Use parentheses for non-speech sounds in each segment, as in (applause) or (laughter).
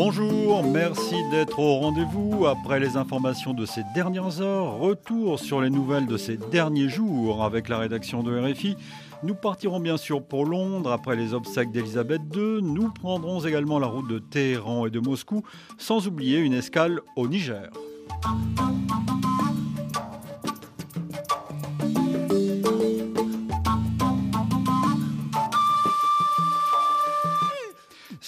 Bonjour, merci d'être au rendez-vous. Après les informations de ces dernières heures, retour sur les nouvelles de ces derniers jours avec la rédaction de RFI. Nous partirons bien sûr pour Londres après les obsèques d'Elisabeth II. Nous prendrons également la route de Téhéran et de Moscou, sans oublier une escale au Niger.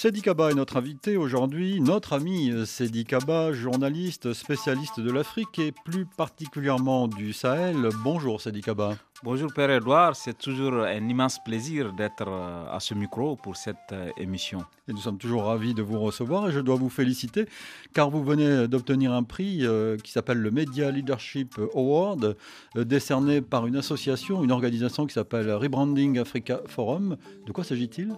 Sedi Kaba est notre invité aujourd'hui, notre ami Sedi Kaba, journaliste spécialiste de l'Afrique et plus particulièrement du Sahel. Bonjour Sedi Kaba. Bonjour Père Edouard, c'est toujours un immense plaisir d'être euh, à ce micro pour cette euh, émission. Et nous sommes toujours ravis de vous recevoir et je dois vous féliciter car vous venez d'obtenir un prix euh, qui s'appelle le Media Leadership Award, décerné par une association, une organisation qui s'appelle Rebranding Africa Forum. De quoi s'agit-il?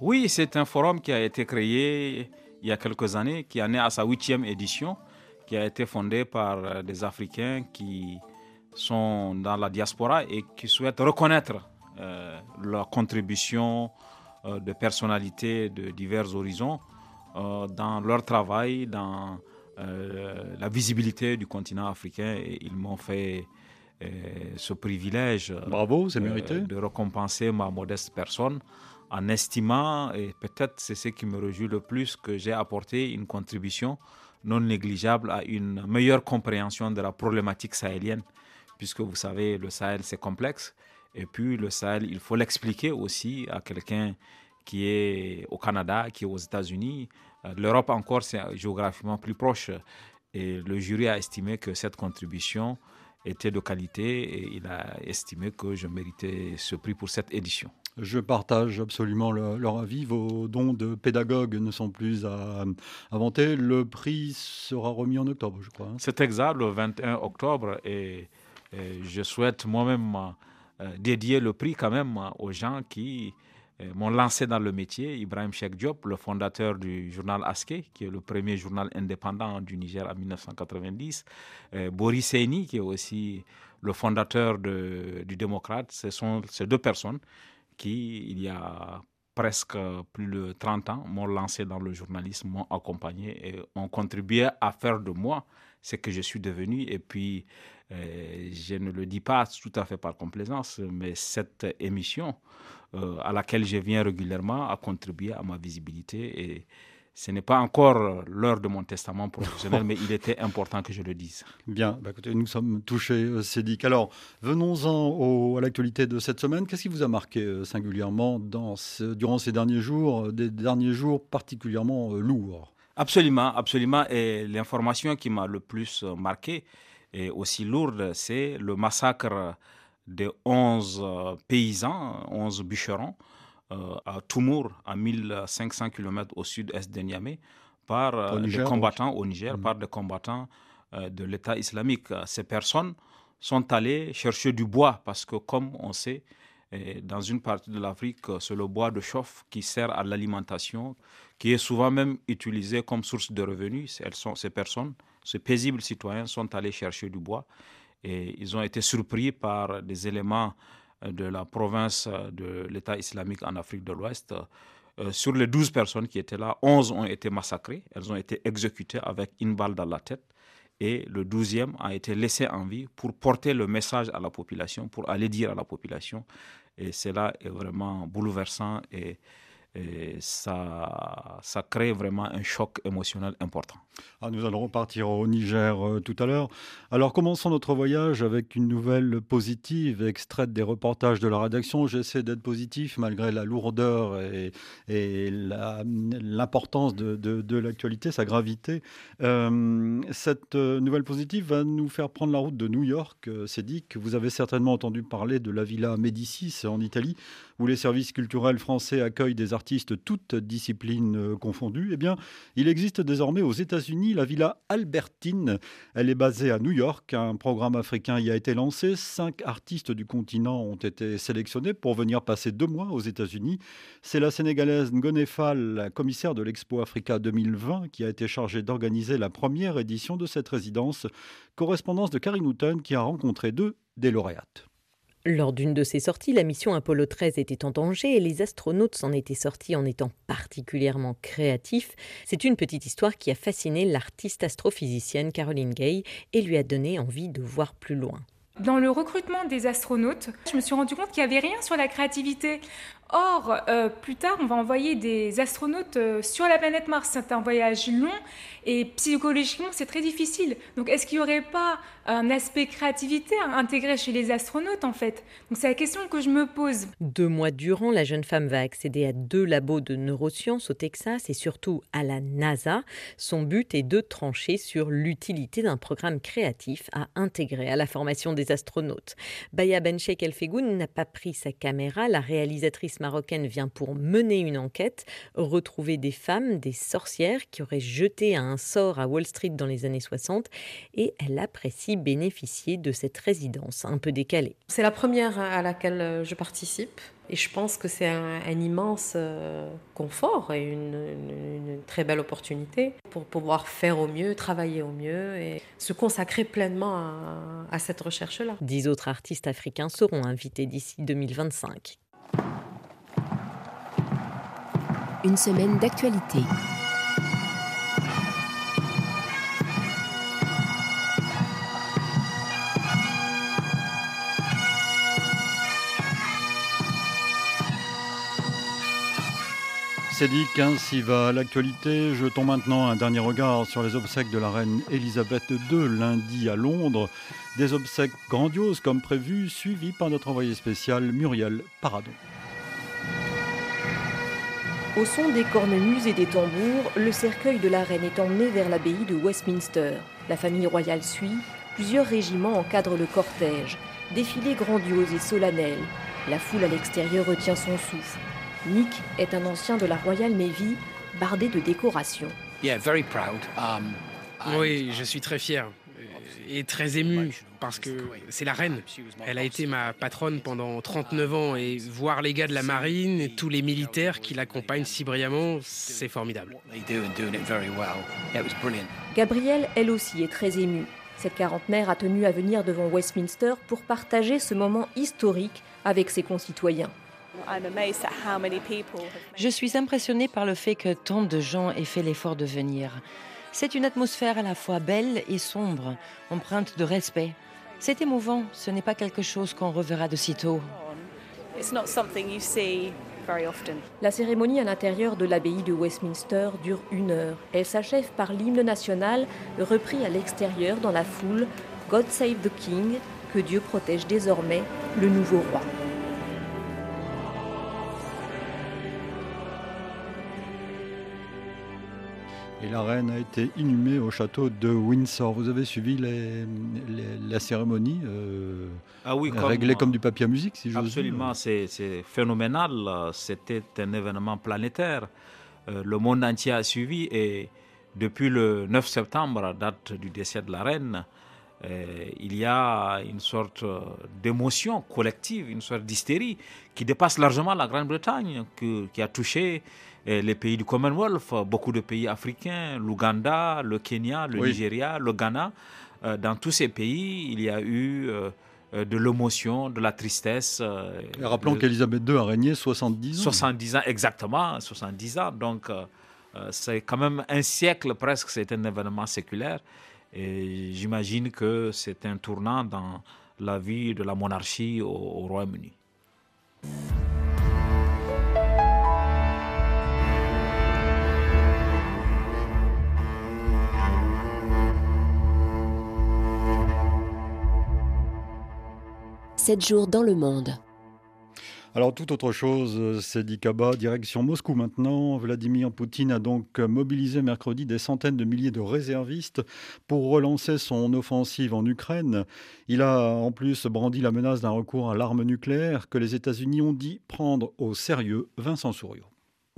Oui, c'est un forum qui a été créé il y a quelques années, qui en est à sa huitième édition, qui a été fondé par euh, des Africains qui sont dans la diaspora et qui souhaitent reconnaître euh, leur contribution euh, de personnalités de divers horizons dans leur travail, dans la visibilité du continent africain. Et ils m'ont fait ce privilège Bravo, c'est mérité. de récompenser ma modeste personne en estimant, et peut-être c'est ce qui me réjouit le plus, que j'ai apporté une contribution non négligeable à une meilleure compréhension de la problématique sahélienne, puisque vous savez, le Sahel, c'est complexe. Et puis le Sahel, il faut l'expliquer aussi à quelqu'un qui est au Canada, qui est aux États-Unis. Euh, L'Europe encore, c'est géographiquement plus proche. Et le jury a estimé que cette contribution était de qualité et il a estimé que je méritais ce prix pour cette édition. Je partage absolument leur avis. Vos dons de pédagogue ne sont plus à inventer. Le prix sera remis en octobre, je crois. Hein. C'est exact, le 21 octobre. Et, je souhaite moi-même euh, dédier le prix quand même aux gens qui euh, m'ont lancé dans le métier. Ibrahim Sheikh Diop, le fondateur du journal Aske, qui est le premier journal indépendant du Niger en 1990. Euh, Boris Seini, qui est aussi le fondateur du démocrate. Ce sont ces deux personnes qui, il y a presque plus de 30 ans, m'ont lancé dans le journalisme, m'ont accompagné et ont contribué à faire de moi ce que je suis devenu. Et puis, euh, je ne le dis pas tout à fait par complaisance, mais cette émission euh, à laquelle je viens régulièrement a contribué à ma visibilité et ce n'est pas encore l'heure de mon testament professionnel, mais il était important que je le dise. Bien, bah écoutez, nous sommes touchés, euh, Cédric. Alors, venons-en à l'actualité de cette semaine. Qu'est-ce qui vous a marqué euh, singulièrement dans durant ces derniers jours, euh, des derniers jours particulièrement lourds? Absolument, absolument. Et l'information qui m'a le plus marqué et aussi lourde, c'est le massacre de 11 paysans, 11 bûcherons, à Toumour, à 1500 km au sud-est de Niamey, par euh, des combattants au Niger, mm. par des combattants euh, de l'État islamique. Ces personnes sont allées chercher du bois parce que, comme on sait, dans une partie de l'Afrique, c'est le bois de chauffe qui sert à l'alimentation, qui est souvent même utilisé comme source de revenus. Elles sont, ces personnes, ces paisibles citoyens sont allés chercher du bois et ils ont été surpris par des éléments de la province de l'État islamique en Afrique de l'Ouest. Euh, sur les 12 personnes qui étaient là, 11 ont été massacrées. Elles ont été exécutées avec une balle dans la tête. Et le 12e a été laissé en vie pour porter le message à la population, pour aller dire à la population. Et cela est vraiment bouleversant et et ça, ça crée vraiment un choc émotionnel important. Ah, nous allons repartir au Niger euh, tout à l'heure. Alors commençons notre voyage avec une nouvelle positive extraite des reportages de la rédaction. J'essaie d'être positif malgré la lourdeur et, l'importance de, de, l'actualité, sa gravité. Euh, cette euh, nouvelle positive va nous faire prendre la route de New York. C'est dit que vous avez certainement entendu parler de la Villa Médicis en Italie, où les services culturels français accueillent des artistes toutes disciplines confondues. Eh bien, il existe désormais aux États-Unis la Villa Albertine. Elle est basée à New York. Un programme africain y a été lancé. Cinq artistes du continent ont été sélectionnés pour venir passer deux mois aux États-Unis. C'est la Sénégalaise Ngonefal, commissaire de l'Expo Africa 2020, qui a été chargée d'organiser la première édition de cette résidence. Correspondance de Karine Houghton qui a rencontré deux des lauréates. Lors d'une de ces sorties, la mission Apollo 13 était en danger et les astronautes s'en étaient sortis en étant particulièrement créatifs. C'est une petite histoire qui a fasciné l'artiste astrophysicienne Caroline Gay et lui a donné envie de voir plus loin. Dans le recrutement des astronautes, je me suis rendu compte qu'il n'y avait rien sur la créativité. Or, euh, plus tard, on va envoyer des astronautes euh, sur la planète Mars. C'est un voyage long et psychologiquement, c'est très difficile. Donc, est-ce qu'il n'y aurait pas un aspect créativité intégré chez les astronautes, en fait? Donc, c'est la question que je me pose. Deux mois durant, la jeune femme va accéder à deux labos de neurosciences au Texas et surtout à la NASA. Son but est de trancher sur l'utilité d'un programme créatif à intégrer à la formation des astronautes. Baya Benchek Elfegoun n'a pas pris sa caméra. La réalisatrice marocaine vient pour mener une enquête, retrouver des femmes, des sorcières qui auraient jeté un sort à Wall Street dans les années 60 et elle apprécie bénéficier de cette résidence un peu décalée. C'est la première à laquelle euh, je participe. Et je pense que c'est un, immense euh, confort et une, très belle opportunité pour pouvoir faire au mieux, travailler au mieux et se consacrer pleinement à, à cette recherche-là. Dix autres artistes africains seront invités d'ici 2025. Une semaine d'actualité. C'est dit qu'ainsi va l'actualité. Jetons maintenant un dernier regard sur les obsèques de la reine Elisabeth II lundi à Londres. Des obsèques grandioses comme prévu, suivies par notre envoyé spécial Muriel Paradon. Au son des cornemuses et des tambours, le cercueil de la reine est emmené vers l'abbaye de Westminster. La famille royale suit, plusieurs régiments encadrent le cortège. Défilé grandiose et solennel. La foule à l'extérieur retient son souffle. Nick est un ancien de la Royal Navy, bardé de décorations. Um, oui, je suis très fier et très ému parce que c'est la reine. Elle a été ma patronne pendant 39 ans et voir les gars de la marine et tous les militaires qui l'accompagnent si brillamment, c'est formidable. Gabrielle, elle aussi, est très émue. Cette quarantenaire a tenu à venir devant Westminster pour partager ce moment historique avec ses concitoyens. Je suis impressionnée par le fait que tant de gens aient fait l'effort de venir. C'est une atmosphère à la fois belle et sombre, empreinte de respect. C'est émouvant, ce n'est pas quelque chose qu'on reverra de sitôt. La cérémonie à l'intérieur de l'abbaye de Westminster dure une heure. Elle s'achève par l'hymne national repris à l'extérieur dans la foule God Save the King, que Dieu protège désormais le nouveau roi. Et la reine a été inhumée au château de Windsor. Vous avez suivi la cérémonie euh, ah oui, réglée comme du papier à musique, si Absolument, c'est phénoménal. C'était un événement planétaire. Euh, le monde entier a suivi et depuis le 9 septembre, date du décès de la reine, euh, il y a une sorte d'émotion collective, une sorte d'hystérie qui dépasse largement la Grande-Bretagne, qui a touché les pays du Commonwealth, beaucoup de pays africains, l'Ouganda, le Kenya, le Nigeria, le Ghana. Euh, dans tous ces pays, il y a eu euh, euh, de l'émotion, de la tristesse. rappelons qu'Elisabeth II a régné 70 ans. 70 ans, exactement, 70 ans. Donc, c'est quand même un siècle presque, c'est un événement séculaire. Et j'imagine que c'est un tournant dans la vie de la monarchie au Royaume-Uni. Jours dans le monde. Alors, toute autre chose, c'est Dikaba, direction Moscou maintenant. Vladimir Poutine a donc mobilisé mercredi des centaines de milliers de réservistes pour relancer son offensive en Ukraine. Il a en plus brandi la menace d'un recours à l'arme nucléaire que les États-Unis ont dit prendre au sérieux Vincent Souriau.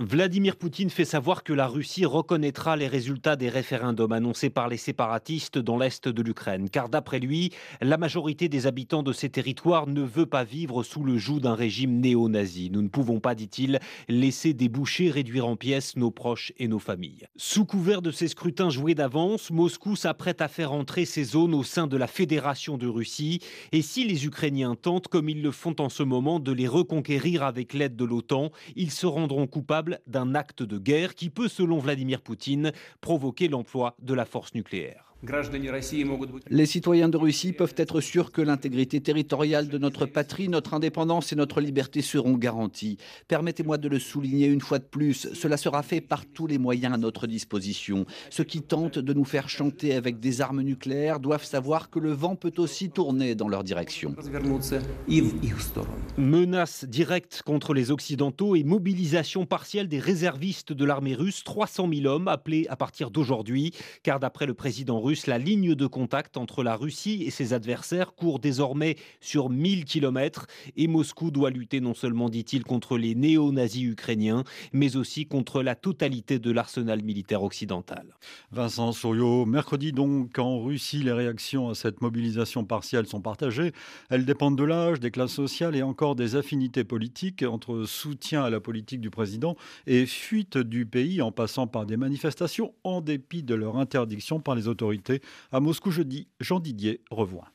Vladimir Poutine fait savoir que la Russie reconnaîtra les résultats des référendums annoncés par les séparatistes dans l'est de l'Ukraine, car d'après lui, la majorité des habitants de ces territoires ne veut pas vivre sous le joug d'un régime néo-nazi. Nous ne pouvons pas, dit-il, laisser déboucher, réduire en pièces nos proches et nos familles. Sous couvert de ces scrutins joués d'avance, Moscou s'apprête à faire entrer ces zones au sein de la Fédération de Russie, et si les Ukrainiens tentent, comme ils le font en ce moment, de les reconquérir avec l'aide de l'OTAN, ils se rendront coupables d'un acte de guerre qui peut, selon Vladimir Poutine, provoquer l'emploi de la force nucléaire. Les citoyens de Russie peuvent être sûrs que l'intégrité territoriale de notre patrie, notre indépendance et notre liberté seront garanties. Permettez-moi de le souligner une fois de plus, cela sera fait par tous les moyens à notre disposition. Ceux qui tentent de nous faire chanter avec des armes nucléaires doivent savoir que le vent peut aussi tourner dans leur direction. Menace directe contre les Occidentaux et mobilisation partielle des réservistes de l'armée russe, 300 000 hommes appelés à partir d'aujourd'hui, car d'après le président russe, la ligne de contact entre la Russie et ses adversaires court désormais sur 1000 km et Moscou doit lutter non seulement, dit-il, contre les néo-nazis ukrainiens, mais aussi contre la totalité de l'arsenal militaire occidental. Vincent Souriau, mercredi donc, en Russie, les réactions à cette mobilisation partielle sont partagées. Elles dépendent de l'âge, des classes sociales et encore des affinités politiques entre soutien à la politique du président et fuite du pays en passant par des manifestations en dépit de leur interdiction par les autorités à Moscou jeudi, Jean Didier revoit.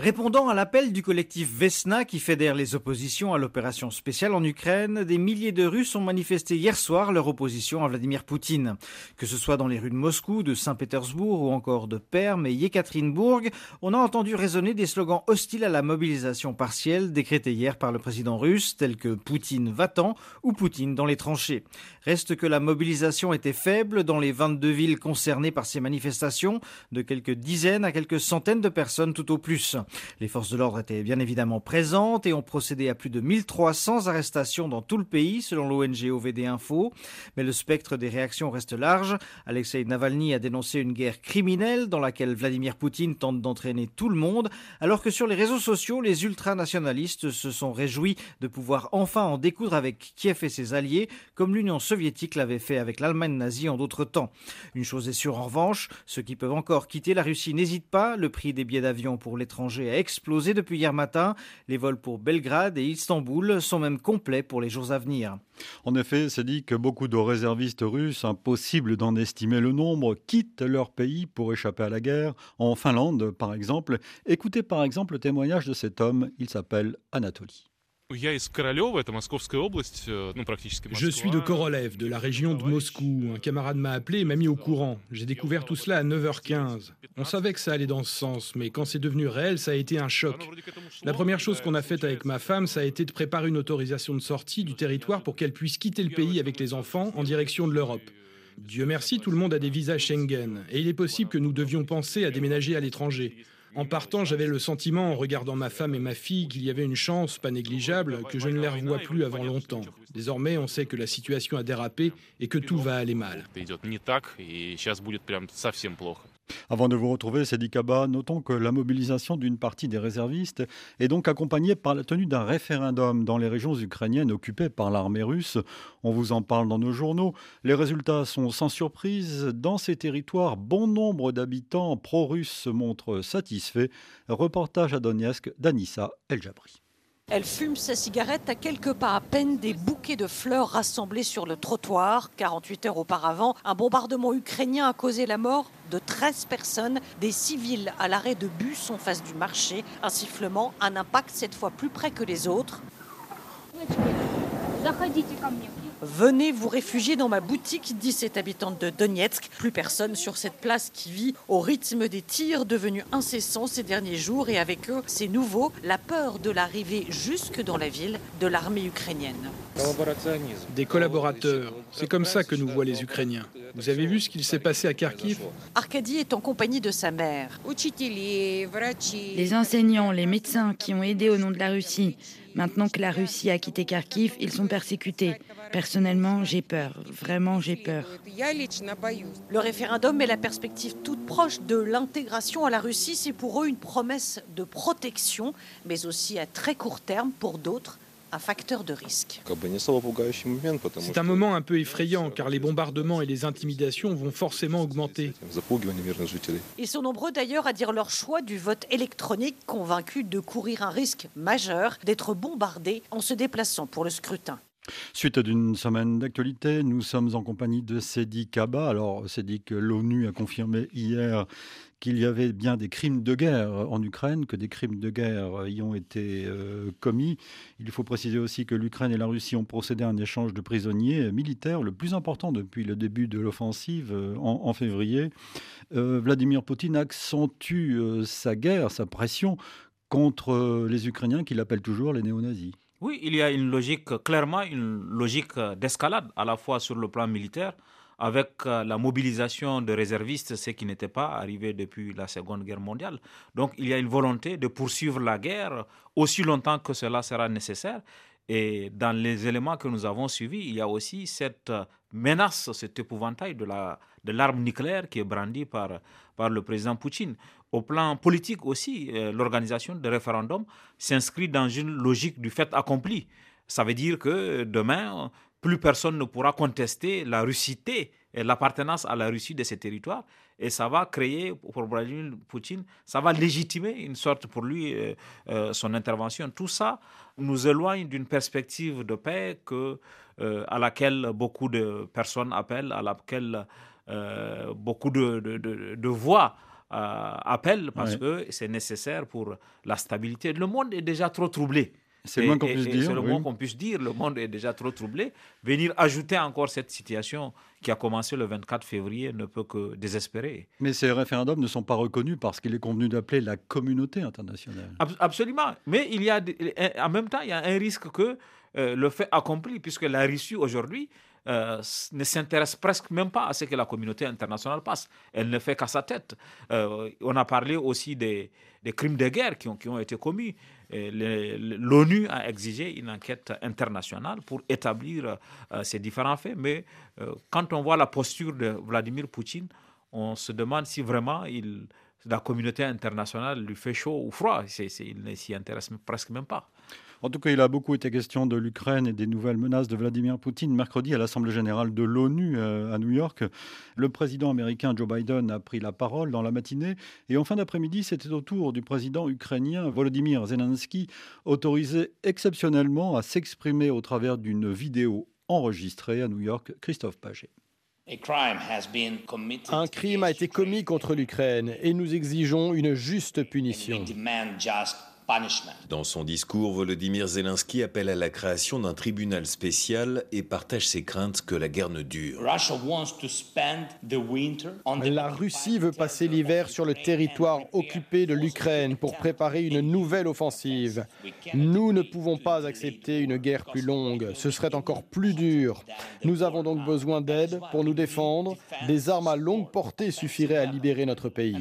Répondant à l'appel du collectif Vesna qui fédère les oppositions à l'opération spéciale en Ukraine, des milliers de Russes ont manifesté hier soir leur opposition à Vladimir Poutine. Que ce soit dans les rues de Moscou, de Saint-Pétersbourg ou encore de Perm et Yekaterinbourg, on a entendu résonner des slogans hostiles à la mobilisation partielle décrétée hier par le président russe, tels que Poutine va-t'en ou Poutine dans les tranchées. Reste que la mobilisation était faible dans les 22 villes concernées par ces manifestations, de quelques dizaines à quelques centaines de personnes tout au plus. Les forces de l'ordre étaient bien évidemment présentes et ont procédé à plus de 1300 arrestations dans tout le pays, selon l'ONG OVD Info. Mais le spectre des réactions reste large. Alexei Navalny a dénoncé une guerre criminelle dans laquelle Vladimir Poutine tente d'entraîner tout le monde, alors que sur les réseaux sociaux, les ultranationalistes se sont réjouis de pouvoir enfin en découdre avec Kiev et ses alliés, comme l'Union soviétique l'avait fait avec l'Allemagne nazie en d'autres temps. Une chose est sûre en revanche, ceux qui peuvent encore quitter la Russie n'hésitent pas, le prix des billets d'avion pour l'étranger a explosé depuis hier matin. Les vols pour Belgrade et Istanbul sont même complets pour les jours à venir. En effet, c'est dit que beaucoup de réservistes russes, impossible d'en estimer le nombre, quittent leur pays pour échapper à la guerre. En Finlande, par exemple. Écoutez par exemple le témoignage de cet homme. Il s'appelle Anatoly. Je suis de Korolev, de la région de Moscou. Un camarade m'a appelé et m'a mis au courant. J'ai découvert tout cela à 9h15. On savait que ça allait dans ce sens, mais quand c'est devenu réel, ça a été un choc. La première chose qu'on a faite avec ma femme, ça a été de préparer une autorisation de sortie du territoire pour qu'elle puisse quitter le pays avec les enfants en direction de l'Europe. Dieu merci, tout le monde a des visas Schengen, et il est possible que nous devions penser à déménager à l'étranger. En partant, j'avais le sentiment, en regardant ma femme et ma fille, qu'il y avait une chance, pas négligeable, que je ne les revois plus avant longtemps. Désormais, on sait que la situation a dérapé et que tout va aller mal. Avant de vous retrouver, Kaba, notons que la mobilisation d'une partie des réservistes est donc accompagnée par la tenue d'un référendum dans les régions ukrainiennes occupées par l'armée russe. On vous en parle dans nos journaux. Les résultats sont sans surprise. Dans ces territoires, bon nombre d'habitants pro-russes se montrent satisfaits. Reportage à Donetsk d'Anissa El-Jabri. Elle fume sa cigarette à quelques pas à peine des bouquets de fleurs rassemblés sur le trottoir. 48 heures auparavant, un bombardement ukrainien a causé la mort de 13 personnes, des civils à l'arrêt de bus en face du marché. Un sifflement, un impact cette fois plus près que les autres. Venez vous réfugier dans ma boutique, dit cette habitante de Donetsk. Plus personne sur cette place qui vit au rythme des tirs devenus incessants ces derniers jours et avec eux, c'est nouveau, la peur de l'arrivée jusque dans la ville de l'armée ukrainienne. Des collaborateurs, c'est comme ça que nous voient les Ukrainiens. Vous avez vu ce qu'il s'est passé à Kharkiv? Arkady est en compagnie de sa mère. Les enseignants, les médecins qui ont aidé au nom de la Russie. Maintenant que la Russie a quitté Kharkiv, ils sont persécutés. Personnellement, j'ai peur. Vraiment, j'ai peur. Le référendum et la perspective toute proche de l'intégration à la Russie, c'est pour eux une promesse de protection, mais aussi à très court terme pour d'autres un facteur de risque. C'est un moment un peu effrayant car les bombardements et les intimidations vont forcément augmenter. Ils sont nombreux d'ailleurs à dire leur choix du vote électronique, convaincus de courir un risque majeur d'être bombardés en se déplaçant pour le scrutin. Suite d'une semaine d'actualité, nous sommes en compagnie de Sedi Kaba. Alors, que l'ONU a confirmé hier qu'il y avait bien des crimes de guerre en Ukraine, que des crimes de guerre y ont été euh, commis. Il faut préciser aussi que l'Ukraine et la Russie ont procédé à un échange de prisonniers militaires, le plus important depuis le début de l'offensive euh, en, février. Euh, Vladimir Poutine accentue sa guerre, sa pression contre les Ukrainiens qu'il appelle toujours les néo-nazis. Oui, il y a une logique, clairement une logique d'escalade, à la fois sur le plan militaire, avec euh, la mobilisation de réservistes, ce qui n'était pas arrivé depuis la Seconde Guerre mondiale. Donc il y a une volonté de poursuivre la guerre aussi longtemps que cela sera nécessaire. Et dans les éléments que nous avons suivis, il y a aussi cette menace, cet épouvantail de l'arme de nucléaire qui est brandie par, par le président Poutine. Au plan politique aussi, euh, l'organisation de référendums s'inscrit dans une logique du fait accompli. Ça veut dire que demain, plus personne ne pourra contester la russité et l'appartenance à la Russie de ces territoires. Et ça va créer, pour Vladimir Poutine, ça va légitimer une sorte pour lui euh, euh, son intervention. Tout ça nous éloigne d'une perspective de paix que, à laquelle beaucoup de personnes appellent, à laquelle beaucoup de, de, de voix euh, appel parce que c'est nécessaire pour la stabilité. Le monde est déjà trop troublé. C'est le moins qu'on puisse dire. C'est le moins qu'on puisse dire. Le monde est déjà trop troublé. Venir ajouter encore cette situation qui a commencé le 24 février ne peut que désespérer. Mais ces référendums ne sont pas reconnus parce qu'il est convenu d'appeler la communauté internationale. absolument. Mais il y a, en même temps, il y a un risque que euh, le fait accompli, puisque la Russie aujourd'hui euh, ne s'intéresse presque même pas à ce que la communauté internationale passe. Elle ne fait qu'à sa tête. Euh, on a parlé aussi des, crimes de guerre qui ont, été commis. L'ONU a exigé une enquête internationale pour établir euh, ces différents faits. Mais quand on voit la posture de Vladimir Poutine, on se demande si vraiment la communauté internationale lui fait chaud ou froid. il ne s'y intéresse presque même pas. En tout cas, il a beaucoup été question de l'Ukraine et des nouvelles menaces de Vladimir Poutine. Mercredi, à l'Assemblée générale de l'ONU euh, à New York, le président américain Joe Biden a pris la parole dans la matinée. Et en fin d'après-midi, c'était au tour du président ukrainien Volodymyr Zelensky, autorisé exceptionnellement à s'exprimer au travers d'une vidéo enregistrée à New York. Christophe Paget. Un crime a été commis contre l'Ukraine et nous exigeons une juste punition. Dans son discours, Volodymyr Zelensky appelle à la création d'un tribunal spécial et partage ses craintes que la guerre ne dure. La Russie veut passer l'hiver sur le territoire occupé de l'Ukraine pour préparer une nouvelle offensive. Nous ne pouvons pas accepter une guerre plus longue. Ce serait encore plus dur. Nous avons donc besoin d'aide pour nous défendre. Des armes à longue portée suffiraient à libérer notre pays.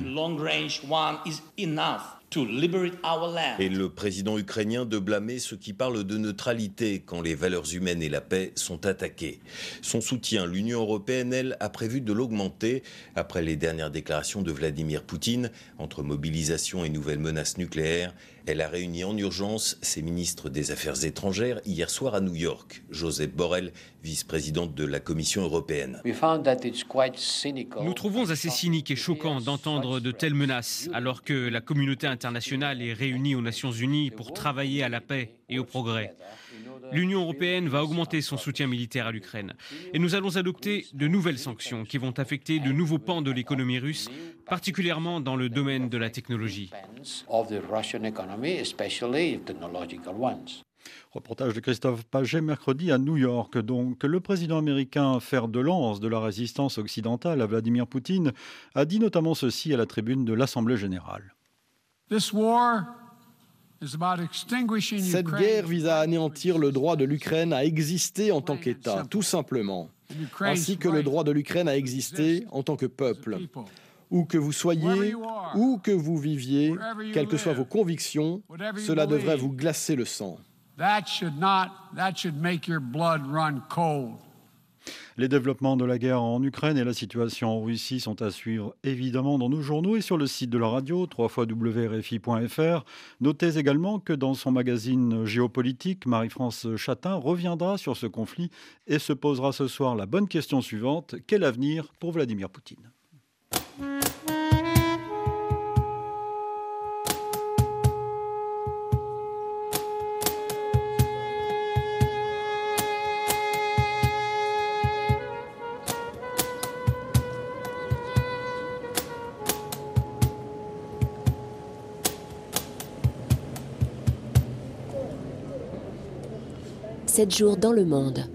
Et le président ukrainien de blâmer ceux qui parlent de neutralité quand les valeurs humaines et la paix sont attaquées. Son soutien, l'Union européenne, elle, a prévu de l'augmenter après les dernières déclarations de Vladimir Poutine entre mobilisation et nouvelles menaces nucléaires. Elle a réuni en urgence ses ministres des Affaires étrangères hier soir à New York. Joseph Borrell, vice-présidente de la Commission européenne. Nous trouvons assez cynique et choquant d'entendre de telles menaces alors que la communauté internationale est réunie aux Nations Unies pour travailler à la paix et au progrès. L'Union européenne va augmenter son soutien militaire à l'Ukraine et nous allons adopter de nouvelles sanctions qui vont affecter de nouveaux pans de l'économie russe, particulièrement dans le domaine de la technologie. Reportage de Christophe Paget mercredi à New York. Donc, le président américain, fer de lance de la résistance occidentale à Vladimir Poutine, a dit notamment ceci à la tribune de l'Assemblée générale. Cette guerre vise à anéantir le droit de l'Ukraine à exister en tant qu'État, tout simplement, ainsi que le droit de l'Ukraine à exister en tant que peuple. Où que vous soyez, où que vous viviez, quelles que soient vos convictions, cela devrait vous glacer le sang. Les développements de la guerre en Ukraine et la situation en Russie sont à suivre évidemment dans nos journaux et sur le site de la radio, www.rfi.fr. Notez également que dans son magazine Géopolitique, Marie-France Chatin reviendra sur ce conflit et se posera ce soir la bonne question suivante. Quel avenir pour Vladimir Poutine? Sept jours dans le monde.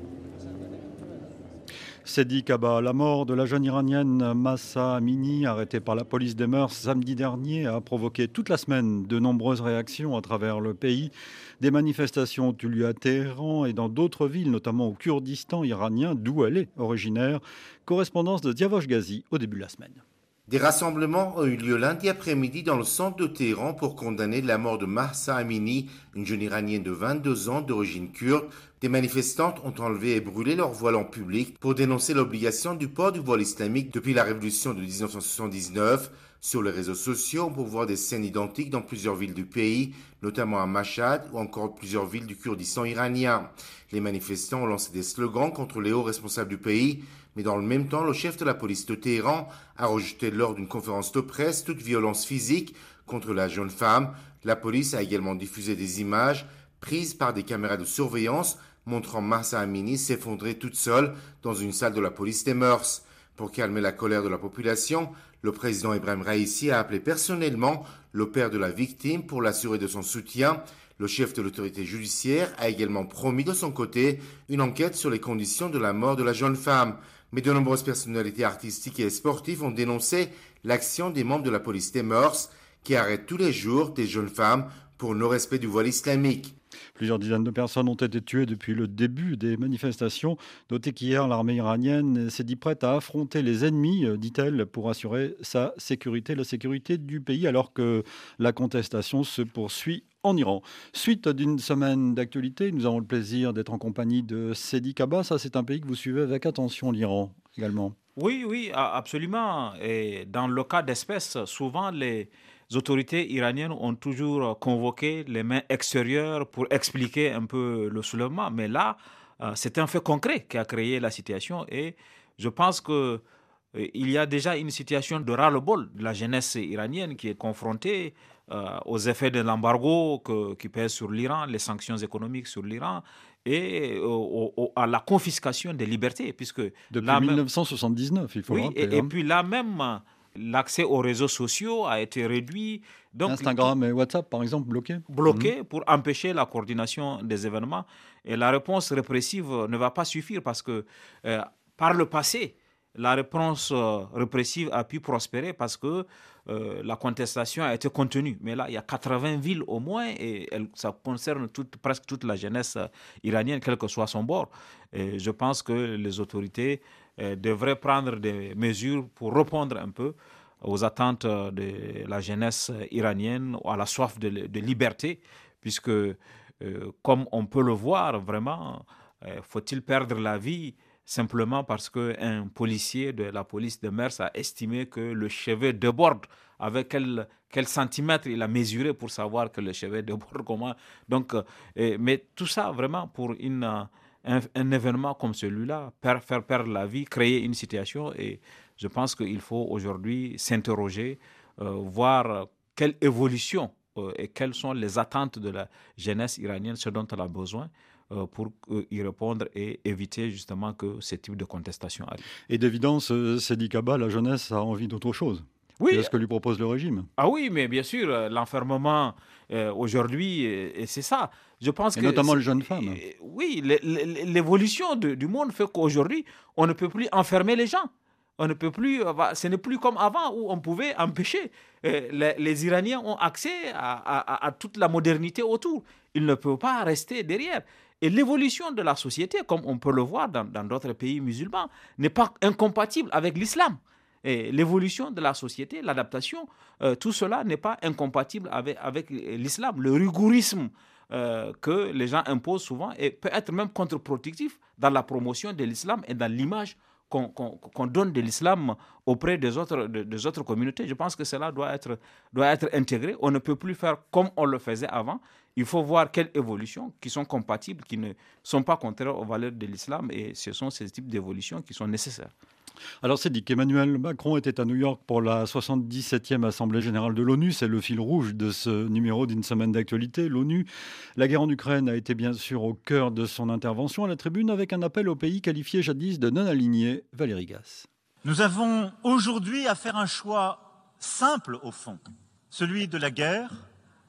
Sedi Kaba, la mort de la jeune iranienne Massa Amini, arrêtée par la police des mœurs samedi dernier, a provoqué toute la semaine de nombreuses réactions à travers le pays. Des manifestations ont eu lieu à Téhéran et dans d'autres villes, notamment au Kurdistan iranien, d'où elle est originaire. Correspondance de Diavosh Ghazi au début de la semaine. Des rassemblements ont eu lieu lundi après-midi dans le centre de Téhéran pour condamner la mort de Mahsa Amini, une jeune iranienne de 22 ans d'origine kurde. Des manifestantes ont enlevé et brûlé leur voile en public pour dénoncer l'obligation du port du voile islamique depuis la révolution de 1979. Sur les réseaux sociaux, on peut voir des scènes identiques dans plusieurs villes du pays, notamment à Mashhad ou encore plusieurs villes du Kurdistan iranien. Les manifestants ont lancé des slogans contre les hauts responsables du pays, mais dans le même temps, le chef de la police de Téhéran a rejeté lors d'une conférence de presse toute violence physique contre la jeune femme. La police a également diffusé des images prises par des caméras de surveillance montrant Massa Amini s'effondrer toute seule dans une salle de la police des mœurs. Pour calmer la colère de la population, le président Ibrahim Raisi a appelé personnellement le père de la victime pour l'assurer de son soutien. Le chef de l'autorité judiciaire a également promis de son côté une enquête sur les conditions de la mort de la jeune femme mais de nombreuses personnalités artistiques et sportives ont dénoncé l'action des membres de la police des mœurs qui arrêtent tous les jours des jeunes femmes pour non-respect du voile islamique. Plusieurs dizaines de personnes ont été tuées depuis le début des manifestations. Notez qu'hier, l'armée iranienne s'est dit prête à affronter les ennemis, euh, dit-elle, pour assurer sa sécurité, la sécurité du pays, alors que la contestation se poursuit en Iran. Suite d'une semaine d'actualité, nous avons le plaisir d'être en compagnie de Sedi Kaba. Ça, c'est un pays que vous suivez avec attention, l'Iran également. Oui, oui, absolument. Et dans le cas d'espèces, souvent les autorités iraniennes ont toujours convoqué les mains extérieures pour expliquer un peu le soulèvement. Mais là, euh, c'est un fait concret qui a créé la situation et je pense que euh, il y a déjà une situation de ras-le-bol de la jeunesse iranienne qui est confrontée euh, aux effets de l'embargo qui pèse sur l'Iran, les sanctions économiques sur l'Iran et à la confiscation des libertés. Puisque Depuis 1979, il faut oui, le rappeler. Et, hein. puis là même, l'accès aux réseaux sociaux a été réduit. Donc, Instagram et WhatsApp, par exemple, bloqués Bloqués mhm. pour empêcher la coordination des événements. Et la réponse répressive ne va pas suffire parce que euh, par le passé, la réponse euh, répressive a pu prospérer parce que euh, la contestation a été contenue. Mais là, il y a 80 villes au moins et ça concerne presque toute la jeunesse euh, iranienne, quel que soit son bord. Je pense que les autorités devraient prendre des mesures pour répondre un peu aux attentes de la jeunesse iranienne, à la soif de liberté, puisque, comme on peut le voir vraiment, faut-il perdre la vie simplement parce qu'un policier de la police de Mers a estimé que le chevet déborde. Avec quel, quel centimètre il a mesuré pour savoir que le chevet déborde (laughs) comment. Donc, euh, mais tout ça vraiment pour une, un, événement comme celui-là, faire perdre la vie, créer une situation. Et je pense qu'il faut aujourd'hui s'interroger, euh, voir quelle évolution euh, et quelles sont les attentes de la jeunesse iranienne, ce dont elle a besoin. Euh, pour y répondre et éviter justement que ce type de contestation arrive. Et d'évidence, euh, Sedi Kaba, la jeunesse a envie d'autre chose. Oui. C'est ce que lui propose le régime. Ah oui, mais bien sûr, euh, l'enfermement aujourd'hui, et c'est ça. Je pense et que notamment les jeunes femmes. Oui, l'évolution du monde fait qu'aujourd'hui, on ne peut plus enfermer les gens. On ne peut plus, ce n'est plus comme avant où on pouvait empêcher. Les, Iraniens ont accès à, toute la modernité autour. Ils ne peuvent pas rester derrière. Et l'évolution de la société, comme on peut le voir dans d'autres pays musulmans, n'est pas incompatible avec l'islam. l'évolution de la société, l'adaptation, euh, tout cela n'est pas incompatible avec, l'islam. Le rigourisme euh, que les gens imposent souvent et peut être même contre-productif dans la promotion de l'islam et dans l'image qu'on donne de l'islam auprès des autres, des autres communautés. Je pense que cela doit être, doit être intégré. On ne peut plus faire comme on le faisait avant. Il faut voir quelles évolutions qui sont compatibles, qui ne sont pas contraires aux valeurs de l'islam et ce sont ces types d'évolutions qui sont nécessaires. Alors c'est dit qu'Emmanuel Macron était à New York pour la 77e Assemblée générale de l'ONU. C'est le fil rouge de ce numéro d'une semaine d'actualité. L'ONU, la guerre en Ukraine a été bien sûr au cœur de son intervention à la tribune avec un appel aux pays qualifiés jadis de non alignés. Valérie Gasse. Nous avons aujourd'hui à faire un choix simple au fond, celui de la guerre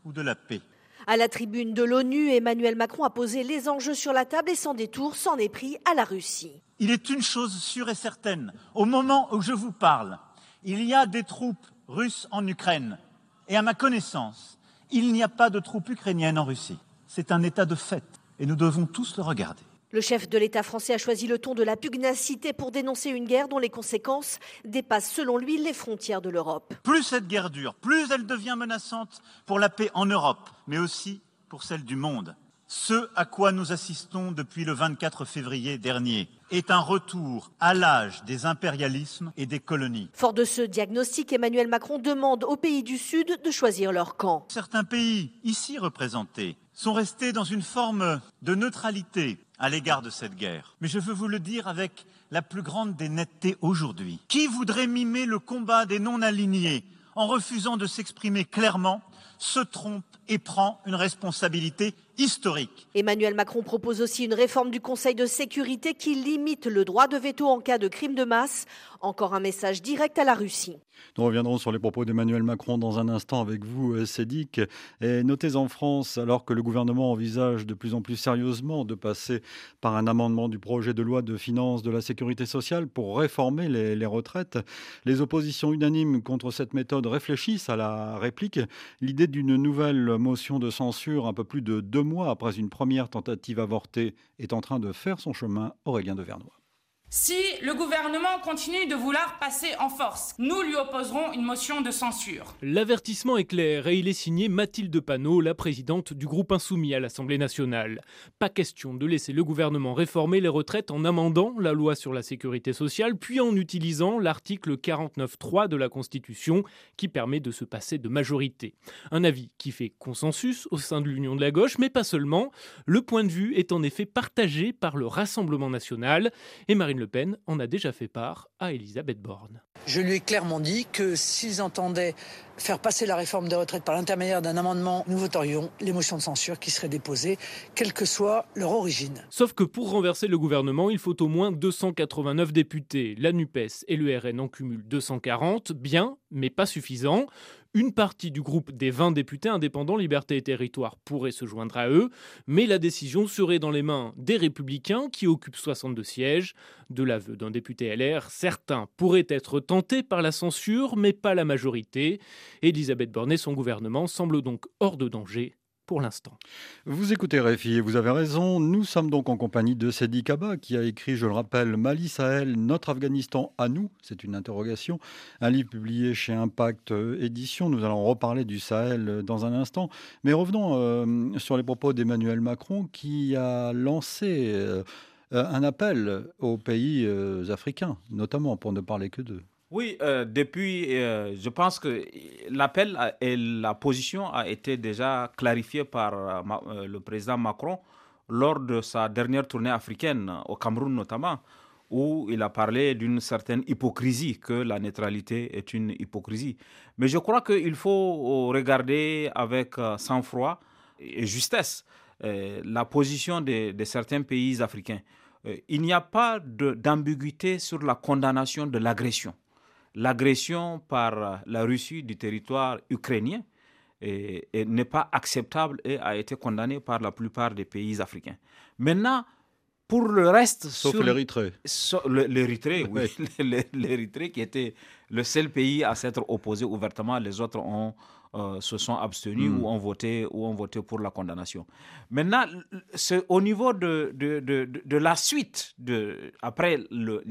ou de la paix. À la tribune de l'ONU, Emmanuel Macron a posé les enjeux sur la table et sans détour s'en est pris à la Russie. Il est une chose sûre et certaine. Au moment où je vous parle, il y a des troupes russes en Ukraine. Et à ma connaissance, il n'y a pas de troupes ukrainiennes en Russie. C'est un état de fait et nous devons tous le regarder. Le chef de l'État français a choisi le ton de la pugnacité pour dénoncer une guerre dont les conséquences dépassent selon lui les frontières de l'Europe. Plus cette guerre dure, plus elle devient menaçante pour la paix en Europe, mais aussi pour celle du monde. Ce à quoi nous assistons depuis le 24 février dernier est un retour à l'âge des impérialismes et des colonies. Fort de ce diagnostic, Emmanuel Macron demande aux pays du Sud de choisir leur camp. Certains pays, ici représentés, sont restés dans une forme de neutralité à l'égard de cette guerre. Mais je veux vous le dire avec la plus grande des nettetés aujourd'hui. Qui voudrait mimer le combat des non-alignés en refusant de s'exprimer clairement se trompe et prend une responsabilité historique. Emmanuel Macron propose aussi une réforme du Conseil de sécurité qui limite le droit de veto en cas de crime de masse. Encore un message direct à la Russie. Nous reviendrons sur les propos d'Emmanuel Macron dans un instant avec vous, euh, Cédic. Et notez en France, alors que le gouvernement envisage de plus en plus sérieusement de passer par un amendement du projet de loi de finances de la sécurité sociale pour réformer les, retraites, les oppositions unanimes contre cette méthode réfléchissent à la réplique. L'idée d'une nouvelle motion de censure un peu plus de deux mois après une première tentative avortée est en train de faire son chemin, Aurélien de Vernois. Si le gouvernement continue de vouloir passer en force, nous lui opposerons une motion de censure. L'avertissement est clair et il est signé Mathilde Panot, la présidente du groupe insoumis à l'Assemblée nationale. Pas question de laisser le gouvernement réformer les retraites en amendant la loi sur la sécurité sociale, puis en utilisant l'article 49.3 de la Constitution qui permet de se passer de majorité. Un avis qui fait consensus au sein de l'Union de la gauche, mais pas seulement. Le point de vue est en effet partagé par le Rassemblement national et Marine le Pen en a déjà fait part à Elisabeth Borne. Je lui ai clairement dit que s'ils entendaient faire passer la réforme des retraites par l'intermédiaire d'un amendement, nous voterions les motions de censure qui seraient déposées, quelle que soit leur origine. Sauf que pour renverser le gouvernement, il faut au moins 289 députés. La NUPES et le RN en cumulent 240, bien, mais pas suffisant. Une partie du groupe des 20 députés indépendants Liberté et Territoire pourrait se joindre à eux, mais la décision serait dans les mains des républicains qui occupent 62 sièges. De l'aveu d'un député LR, certains pourraient être tentés par la censure, mais pas la majorité. Elisabeth Borne et son gouvernement semblent donc hors de danger pour l'instant. Vous écoutez Réfi et vous avez raison. Nous sommes donc en compagnie de Sedi Kaba qui a écrit, je le rappelle, Mali Sahel, notre Afghanistan à nous. C'est une interrogation. Un livre publié chez Impact euh, Édition. Nous allons reparler du Sahel euh, dans un instant. Mais revenons euh, sur les propos d'Emmanuel Macron qui a lancé un appel aux pays africains, notamment pour ne parler que d'eux. Oui, euh, depuis, euh, je pense que l'appel et la position a été déjà clarifiée par euh, le président Macron lors de sa dernière tournée africaine, au Cameroun notamment, où il a parlé d'une certaine hypocrisie, que la neutralité est une hypocrisie. Mais je crois qu'il faut regarder avec sang-froid et justesse la position de, certains pays africains. Il n'y a pas d'ambiguïté sur la condamnation de l'agression l'agression par la Russie du territoire ukrainien n'est pas acceptable et a été condamnée par la plupart des pays africains. Maintenant, pour le reste... Sauf l'Érythrée. L'Érythrée, oui. (laughs) L'Érythrée qui était le seul pays à s'être opposé ouvertement. Les autres ont, euh, se sont abstenus hmm. ou, ont voté, ou ont voté pour la condamnation. Maintenant, c'est au niveau de, de, de, la suite, de, après, le,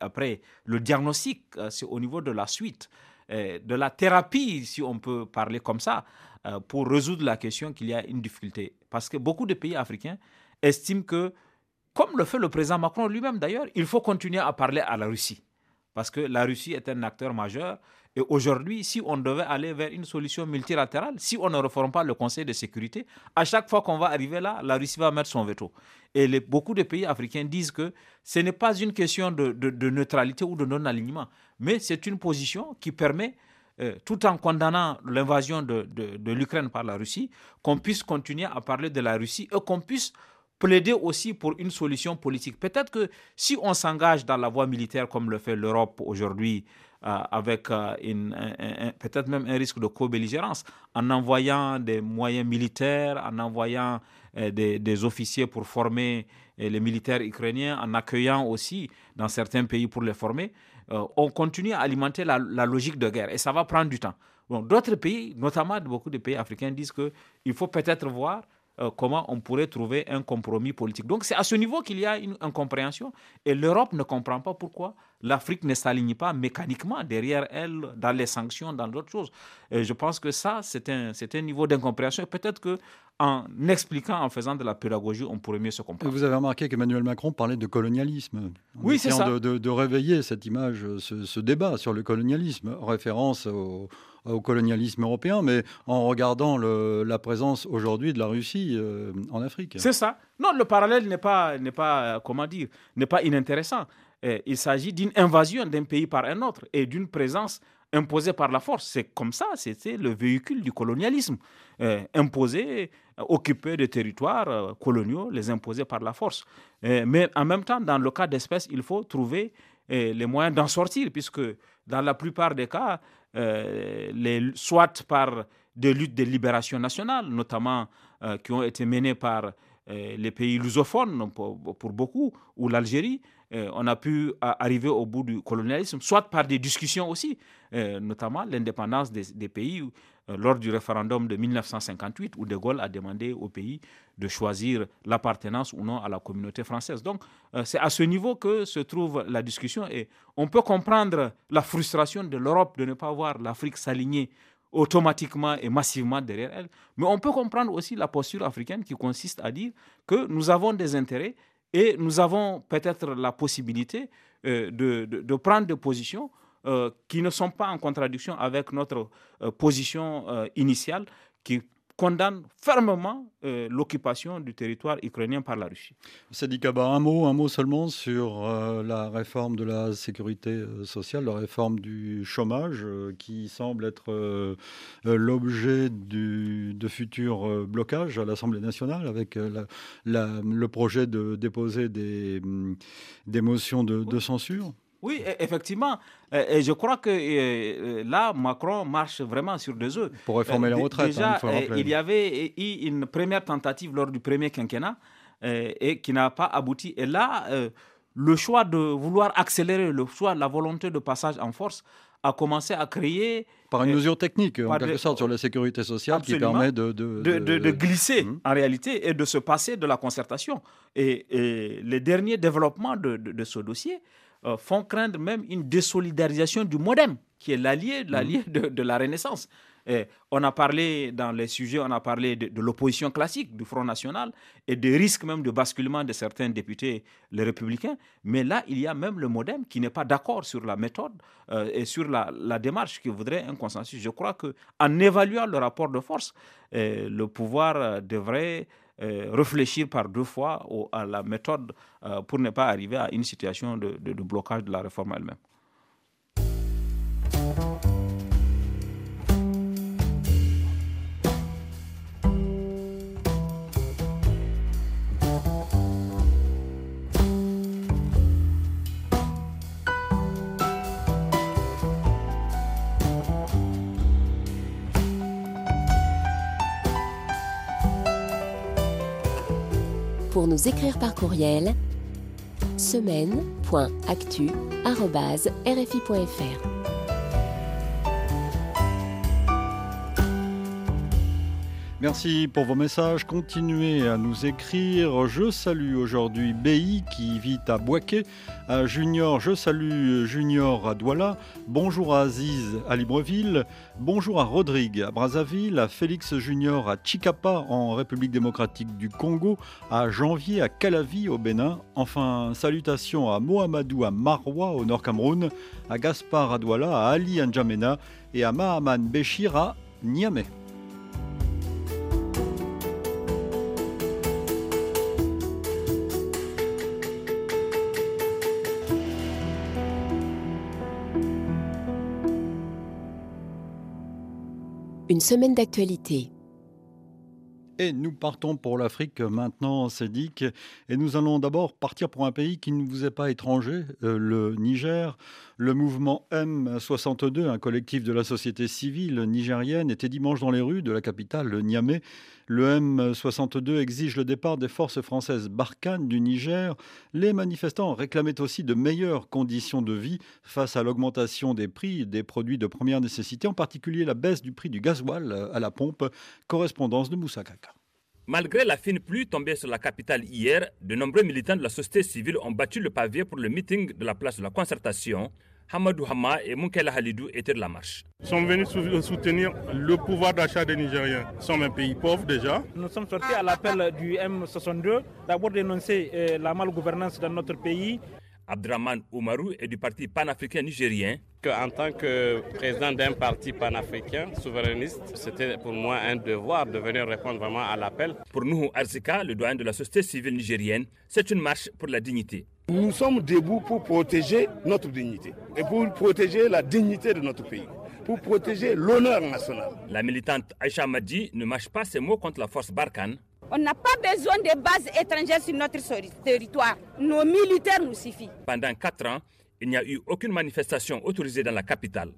après le diagnostic, euh, c'est au niveau de la suite, euh, de la thérapie, si on peut parler comme ça, pour résoudre la question qu'il y a une difficulté. Parce que beaucoup de pays africains estiment que, comme le fait le président Macron lui-même d'ailleurs, il faut continuer à parler à la Russie. Parce que la Russie est un acteur majeur et aujourd'hui, si on devait aller vers une solution multilatérale, si on ne reforme pas le Conseil de sécurité, à chaque fois qu'on va arriver là, la Russie va mettre son veto. Et beaucoup de pays africains disent que ce n'est pas une question de, neutralité ou de non-alignement, mais c'est une position qui permet, euh, tout en condamnant l'invasion de l'Ukraine par la Russie, qu'on puisse continuer à parler de la Russie et qu'on puisse plaider aussi pour une solution politique. Peut-être que si on s'engage dans la voie militaire comme le fait l'Europe aujourd'hui, euh, avec euh, peut-être même un risque de co-belligérance, en envoyant des moyens militaires, en envoyant euh, des, officiers pour former les militaires ukrainiens, en accueillant aussi dans certains pays pour les former, on continue à alimenter la, logique de guerre et ça va prendre du temps. D'autres pays, notamment beaucoup de pays africains, disent qu'il faut peut-être voir euh, comment on pourrait trouver un compromis politique. Donc c'est à ce niveau qu'il y a une incompréhension et l'Europe ne comprend pas pourquoi l'Afrique ne s'aligne pas mécaniquement derrière elle dans les sanctions, dans d'autres choses. Et je pense que ça, c'est un, un niveau d'incompréhension. Peut-être que en expliquant, en faisant de la pédagogie, on pourrait mieux se comprendre. vous avez remarqué qu'Emmanuel Macron parlait de colonialisme. oui, c'est ça. De, de, réveiller cette image, ce, ce, débat sur le colonialisme, référence au au colonialisme européen, mais en regardant la présence aujourd'hui de la Russie euh, en Afrique. C'est ça. Non, le parallèle n'est pas, n'est pas, comment dire, n'est pas inintéressant. il s'agit d'une invasion d'un pays par un autre et d'une présence imposée par la force. C'est comme ça, c'était le véhicule du colonialisme. imposé, occuper des territoires euh, coloniaux, les imposer par la force. mais en même temps, dans le cas d'espèce, il faut trouver les moyens d'en sortir, puisque dans la plupart des cas, euh, soit par des luttes de libération nationale, notamment euh, qui ont été menées par euh, les pays lusophones pour, beaucoup, ou l'Algérie, on a pu arriver au bout du colonialisme, soit par des discussions aussi, notamment l'indépendance des, pays lors du référendum de 1958 où De Gaulle a demandé au pays de choisir l'appartenance ou non à la communauté française. Donc, euh, c'est à ce niveau que se trouve la discussion et on peut comprendre la frustration de l'Europe de ne pas voir l'Afrique s'aligner automatiquement et massivement derrière elle. Mais on peut comprendre aussi la posture africaine qui consiste à dire que nous avons des intérêts et nous avons peut-être la possibilité euh, de, prendre des positions euh, qui ne sont pas en contradiction avec notre position initiale condamne fermement euh, l'occupation du territoire ukrainien par la Russie. Sadi Kaba, un mot, un mot seulement sur euh, la réforme de la sécurité euh, sociale, la réforme du chômage, qui semble être l'objet de futurs blocages à l'Assemblée nationale, avec le projet de déposer des, des motions de censure. Oui, e, effectivement. Et je crois que euh, là, Macron marche vraiment sur deux œufs. Pour réformer les retraites, déjà, hein, il, il y avait eu une première tentative lors du premier quinquennat et qui n'a pas abouti. Et là, euh, le choix de vouloir accélérer, le choix, la volonté de passage en force a commencé à créer... Par une euh, mesure technique, en quelque sorte, sur la sécurité sociale qui permet de... De, glisser, hum. en réalité, et de se passer de la concertation. Et, et les derniers développements de, ce dossier euh, font craindre même une désolidarisation du modem, qui est l'allié, l'allié mhm. de, la Renaissance. Et on a parlé dans les sujets, on a parlé de, l'opposition classique du Front National et des risques même de basculement de certains députés, les républicains. Mais là, il y a même le modem qui n'est pas d'accord sur la méthode euh, et sur la, démarche qui voudrait un consensus. Je crois qu'en évaluant le rapport de force, euh, le pouvoir devrait euh, réfléchir par deux fois à la méthode euh, pour ne pas arriver à une situation de blocage de la réforme elle-même. Écrire par courriel semaine.actu.rfi.fr. Merci pour vos messages. Continuez à nous écrire. Je salue aujourd'hui BI qui vit à Boaké. À Junior, je salue Junior à Douala. Bonjour à Aziz à Libreville. Bonjour à Rodrigue à Brazzaville. À Félix Junior à Chikapa en République démocratique du Congo. À Janvier à Calavi au Bénin. Enfin, salutations à Mohamedou à Marwa au Nord Cameroun. À Gaspard à Douala. À Ali à N'Djamena. Et à Mahaman Béchir à Niamey. Une semaine d'actualité. Et nous partons pour l'Afrique maintenant, Cédic. Et nous allons d'abord partir pour un pays qui ne vous est pas étranger, euh, le Niger. Le mouvement M62, un collectif de la société civile nigérienne, était dimanche dans les rues de la capitale, Niamey. Le M62 exige le départ des forces françaises Barkhane du Niger. Les manifestants réclamaient aussi de meilleures conditions de vie face à l'augmentation des prix des produits de première nécessité, en particulier la baisse du prix du gasoil à la pompe. Correspondance de Moussa Kaka. Malgré la fine pluie tombée sur la capitale hier, de nombreux militants de la société civile ont battu le pavé pour le meeting de la place de la concertation Hamadou Hama et Munkela Halidou étaient de la marche. Nous sommes venus soutenir le pouvoir d'achat des Nigériens. Nous sommes un pays pauvre déjà. Nous sommes sortis à l'appel du M62, d'abord dénoncer euh, la malgouvernance dans notre pays. Abdraman Oumarou est du parti panafricain nigérien. En tant que président d'un parti panafricain souverainiste, c'était pour moi un devoir de venir répondre vraiment à l'appel. Pour nous, Arzika, le doyen de la société civile nigérienne, c'est une marche pour la dignité. Nous sommes debout pour protéger notre dignité et pour protéger la dignité de notre pays, pour protéger l'honneur national. La militante Aïcha Madi ne mâche pas ses mots contre la force Barkhane. On n'a pas besoin de bases étrangères sur notre territoire. Nos militaires nous suffisent. Pendant quatre ans, il n'y a eu aucune manifestation autorisée dans la capitale.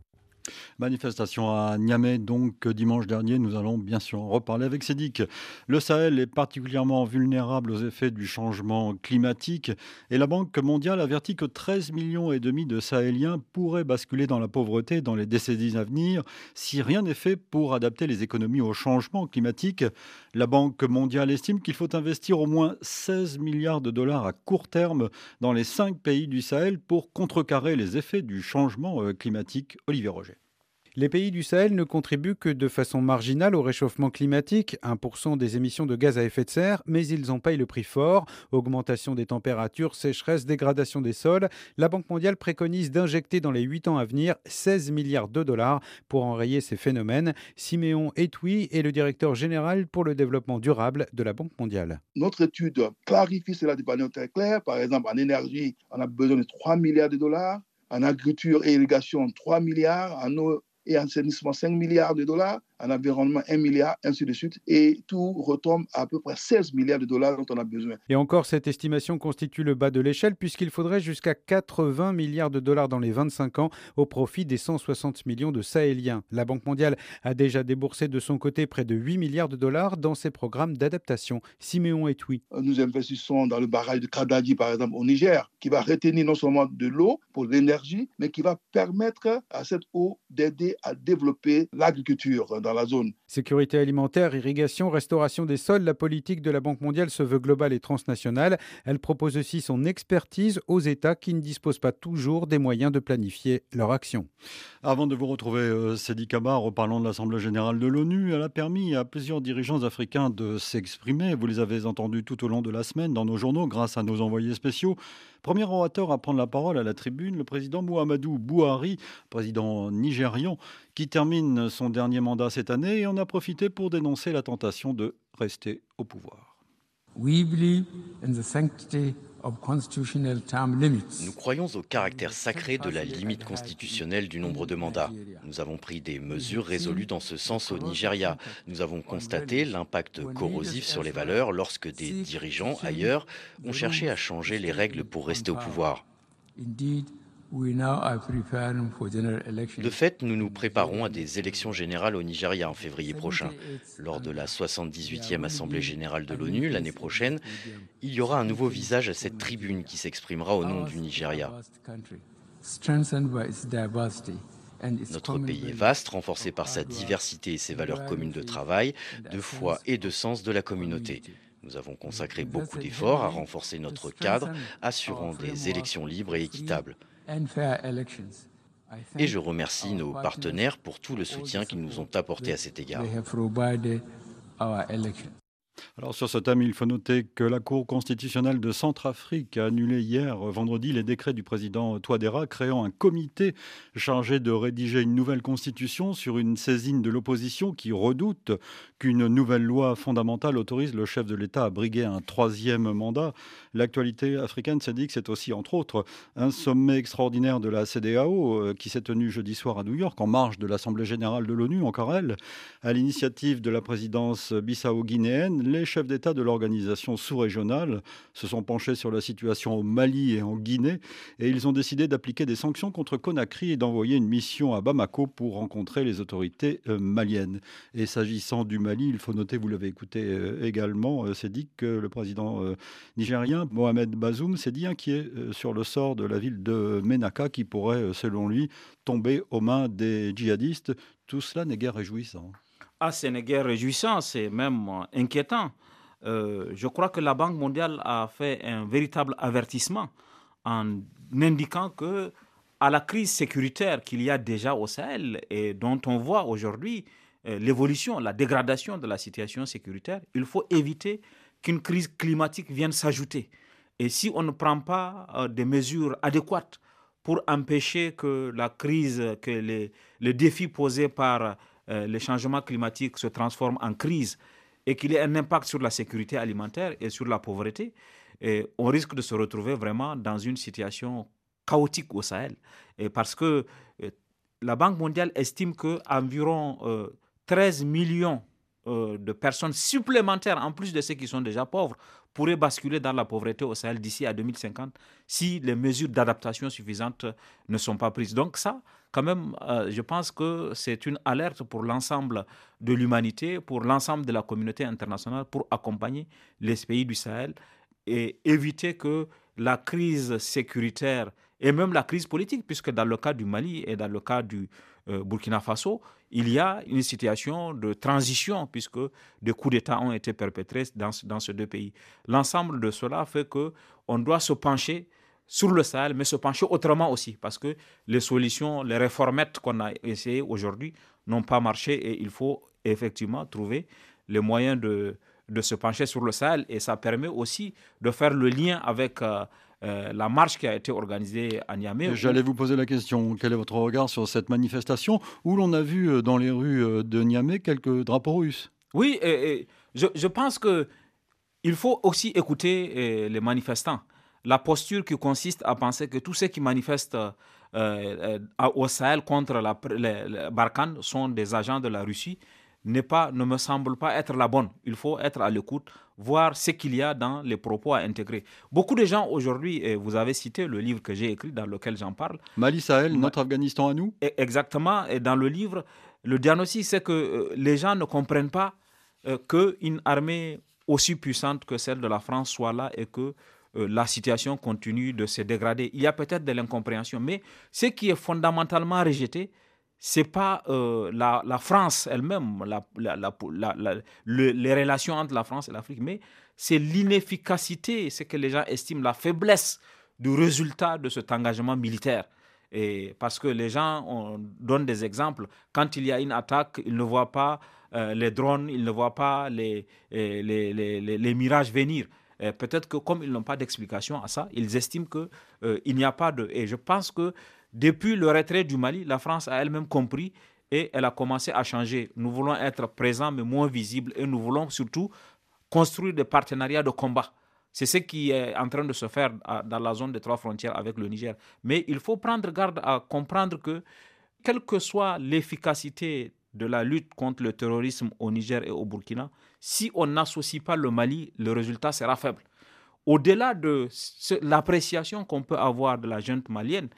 Manifestation à Niamey, donc dimanche dernier, nous allons bien sûr en reparler avec Cédic. Le Sahel est particulièrement vulnérable aux effets du changement climatique et la Banque mondiale avertit que 13 millions et demi de Sahéliens pourraient basculer dans la pauvreté dans les décennies à venir si rien n'est fait pour adapter les économies au changement climatique. La Banque mondiale estime qu'il faut investir au moins 16 milliards de dollars à court terme dans les cinq pays du Sahel pour contrecarrer les effets du changement euh, climatique. Olivier Roger. Les pays du Sahel ne contribuent que de façon marginale au réchauffement climatique, 1% des émissions de gaz à effet de serre, mais ils en payent le prix fort. Augmentation des températures, sécheresse, dégradation des sols. La Banque mondiale préconise d'injecter dans les 8 ans à venir 16 milliards de dollars pour enrayer ces phénomènes. Siméon Etoui est le directeur général pour le développement durable de la Banque mondiale. Notre étude clarifie cela de manière très claire. Par exemple, en énergie, on a besoin de 3 milliards de dollars. En agriculture et irrigation, 3 milliards. Et assainissement 5 milliards de dollars, en environnement 1 milliard, ainsi de suite, et tout retombe à, peu près 16 milliards de dollars dont on a besoin. Et encore, cette estimation constitue le bas de l'échelle puisqu'il faudrait jusqu'à 80 milliards de dollars dans les 25 ans au profit des 160 millions de Sahéliens. La Banque mondiale a déjà déboursé de son côté près de 8 milliards de dollars dans ses programmes d'adaptation. Siméon Etoui. Nous investissons dans le barrage de Kadadi, par exemple, au Niger, qui va retenir non seulement de l'eau pour l'énergie, mais qui va permettre à cette eau d'aider à développer l'agriculture dans la zone. Sécurité alimentaire, irrigation, restauration des sols, la politique de la Banque mondiale se veut globale et transnationale. Elle propose aussi son expertise aux États qui ne disposent pas toujours des moyens de planifier leur action. Avant de vous retrouver, euh, Sedi Kaba, reparlons de l'Assemblée générale de l'ONU. Elle a permis à plusieurs dirigeants africains de s'exprimer. Vous les avez entendus tout au long de la semaine dans nos journaux grâce à nos envoyés spéciaux. Premier orateur à prendre la parole à la tribune, le président Muhammadu Buhari, président nigérian, qui termine son dernier mandat cette année et en a profité pour dénoncer la tentation de rester au pouvoir. Nous croyons au caractère sacré de la limite constitutionnelle du nombre de mandats. Nous avons pris des mesures résolues dans ce sens au Nigeria. Nous avons constaté l'impact corrosif sur les valeurs lorsque des dirigeants ailleurs ont cherché à changer les règles pour rester au pouvoir. De fait, nous nous préparons à des élections générales au Nigeria en février prochain. Lors de la 78e Assemblée générale de l'ONU l'année prochaine, il y aura un nouveau visage à cette tribune qui s'exprimera au nom du Nigeria. Notre pays est vaste, renforcé par sa diversité et ses valeurs communes de travail, de foi et de sens de la communauté. Nous avons consacré beaucoup d'efforts à renforcer notre cadre, assurant des élections libres et équitables. Et je remercie nos partenaires pour tout le soutien qu'ils nous ont apporté à cet égard. Alors sur ce thème, il faut noter que la Cour constitutionnelle de Centrafrique a annulé hier vendredi les décrets du président Touadéra créant un comité chargé de rédiger une nouvelle constitution sur une saisine de l'opposition qui redoute qu'une nouvelle loi fondamentale autorise le chef de l'État à briguer un troisième mandat. L'actualité africaine s'indique que c'est aussi entre autres un sommet extraordinaire de la CDAO euh, qui s'est tenu jeudi soir à New York en marge de l'Assemblée générale de l'ONU, encore elle, à l'initiative de la présidence bissau-guinéenne les chefs d'État de l'organisation sous-régionale se sont penchés sur la situation au Mali et en Guinée et ils ont décidé d'appliquer des sanctions contre Conakry et d'envoyer une mission à Bamako pour rencontrer les autorités euh, maliennes. Et s'agissant du Mali, il faut noter, vous l'avez écouté euh, également, euh, c'est dit que le président nigérien Mohamed Bazoum s'est dit inquiet sur le sort de la ville de Menaka qui pourrait, selon lui, tomber aux mains des djihadistes. Tout cela n'est guère réjouissant. Ah, ce n'est réjouissant, c'est même euh, inquiétant. Euh, je crois que la Banque mondiale a fait un véritable avertissement en indiquant que à la crise sécuritaire qu'il y a déjà au Sahel et dont on voit aujourd'hui euh, l'évolution, la dégradation de la situation sécuritaire, il faut éviter qu'une crise climatique vienne s'ajouter. Et si on ne prend pas des mesures adéquates pour empêcher que la crise, que les, les défis posés par euh, les changements climatiques se transforment en crise et qu'il y ait un impact sur la sécurité alimentaire et sur la pauvreté, et on risque de se retrouver vraiment dans une situation chaotique au Sahel. Parce que euh, la Banque mondiale estime qu'environ 13 euh, millions de personnes supplémentaires, en plus de ceux qui sont déjà pauvres, pourraient basculer dans la pauvreté au Sahel d'ici à 2050 si les mesures d'adaptation suffisantes ne sont pas prises. Donc ça, quand même, euh, je pense que c'est une alerte pour l'ensemble de l'humanité, pour l'ensemble de la communauté internationale, pour accompagner les pays du Sahel et éviter que la crise sécuritaire et même la crise politique, puisque dans le cas du Mali et dans le cas du euh, Burkina Faso, il y a une situation de transition, puisque des coups d'État ont été perpétrés dans, dans ces deux pays. L'ensemble de cela fait qu'on doit se pencher sur le Sahel, mais se pencher autrement aussi, parce que les solutions, les réformettes qu'on a essayées aujourd'hui n'ont pas marché et il faut effectivement trouver les moyens de, de se pencher sur le Sahel. Et ça permet aussi de faire le lien avec euh, euh, la marche qui a été organisée à Niamey. J'allais vous poser la question, quel est votre regard sur cette manifestation où l'on a vu euh, dans les rues de Niamey quelques drapeaux russes? Oui, et, je, je, pense que il faut aussi écouter les manifestants la posture qui consiste à penser que tous ceux qui manifestent euh, euh, au Sahel contre la, les, Barkhane sont des agents de la Russie pas, ne me semble pas être la bonne. Il faut être à l'écoute, voir ce qu'il y a dans les propos à intégrer. Beaucoup de gens aujourd'hui, et vous avez cité le livre que j'ai écrit dans lequel j'en parle. Mali Sahel, notre Afghanistan à nous e, Exactement. Et dans le livre, le diagnostic, c'est que euh, les gens ne comprennent pas qu'une armée aussi puissante que celle de la France soit là et que la situation continue de se dégrader. Il y a peut-être de l'incompréhension, mais ce qui est fondamentalement rejeté, c'est pas euh, la, France elle-même, les relations entre la France et l'Afrique, mais c'est l'inefficacité, ce que les gens estiment la faiblesse du résultat de cet engagement militaire. Et parce que les gens on donne des exemples. Quand il y a une attaque, ils ne voient pas euh, les drones, ils ne voient pas les mirages venir. Euh, peut-être que comme ils n'ont pas d'explication à ça, ils estiment qu'il euh, n'y a pas de... Et je pense que depuis le retrait du Mali, la France a elle-même compris et elle a commencé à changer. Nous voulons être présents mais moins visibles et nous voulons surtout construire des partenariats de combat. C'est ce qui est en train de se faire dans la zone des trois frontières avec le Niger. Mais il faut prendre garde à comprendre que, quelle que soit l'efficacité de la lutte contre le terrorisme au Niger et au Burkina, si on n'associe pas le Mali, le résultat sera faible. Au-delà de l'appréciation qu'on peut avoir de la junte malienne,